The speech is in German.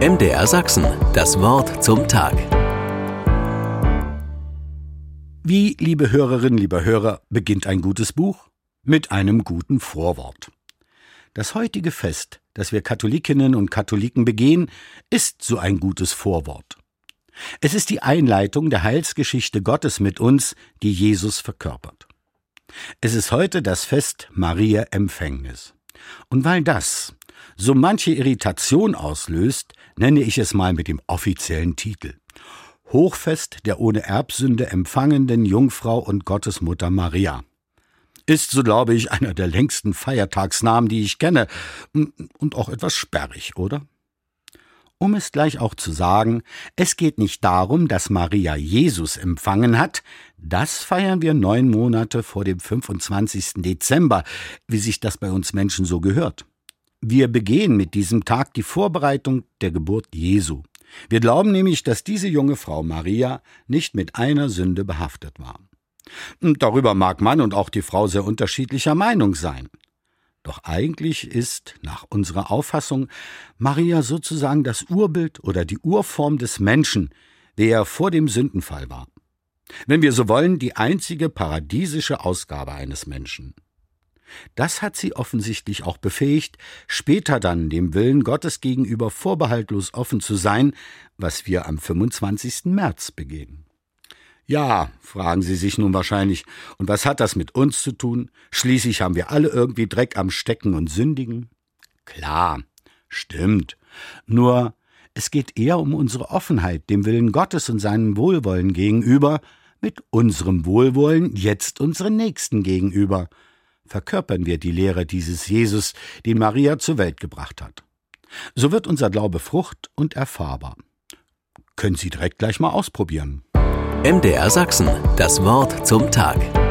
MDR Sachsen, das Wort zum Tag. Wie, liebe Hörerinnen, lieber Hörer, beginnt ein gutes Buch? Mit einem guten Vorwort. Das heutige Fest, das wir Katholikinnen und Katholiken begehen, ist so ein gutes Vorwort. Es ist die Einleitung der Heilsgeschichte Gottes mit uns, die Jesus verkörpert. Es ist heute das Fest Maria Empfängnis. Und weil das so manche Irritation auslöst, nenne ich es mal mit dem offiziellen Titel. Hochfest der ohne Erbsünde empfangenden Jungfrau und Gottesmutter Maria. Ist, so glaube ich, einer der längsten Feiertagsnamen, die ich kenne, und auch etwas sperrig, oder? Um es gleich auch zu sagen, es geht nicht darum, dass Maria Jesus empfangen hat, das feiern wir neun Monate vor dem 25. Dezember, wie sich das bei uns Menschen so gehört. Wir begehen mit diesem Tag die Vorbereitung der Geburt Jesu. Wir glauben nämlich, dass diese junge Frau Maria nicht mit einer Sünde behaftet war. Und darüber mag Mann und auch die Frau sehr unterschiedlicher Meinung sein. Doch eigentlich ist, nach unserer Auffassung, Maria sozusagen das Urbild oder die Urform des Menschen, der er vor dem Sündenfall war. Wenn wir so wollen, die einzige paradiesische Ausgabe eines Menschen. Das hat sie offensichtlich auch befähigt, später dann dem Willen Gottes gegenüber vorbehaltlos offen zu sein, was wir am 25. März begehen. Ja, fragen Sie sich nun wahrscheinlich, und was hat das mit uns zu tun? Schließlich haben wir alle irgendwie Dreck am Stecken und sündigen. Klar, stimmt. Nur, es geht eher um unsere Offenheit dem Willen Gottes und seinem Wohlwollen gegenüber, mit unserem Wohlwollen jetzt unseren Nächsten gegenüber, verkörpern wir die Lehre dieses Jesus, den Maria zur Welt gebracht hat. So wird unser Glaube Frucht und erfahrbar. Können Sie direkt gleich mal ausprobieren. MDR Sachsen, das Wort zum Tag.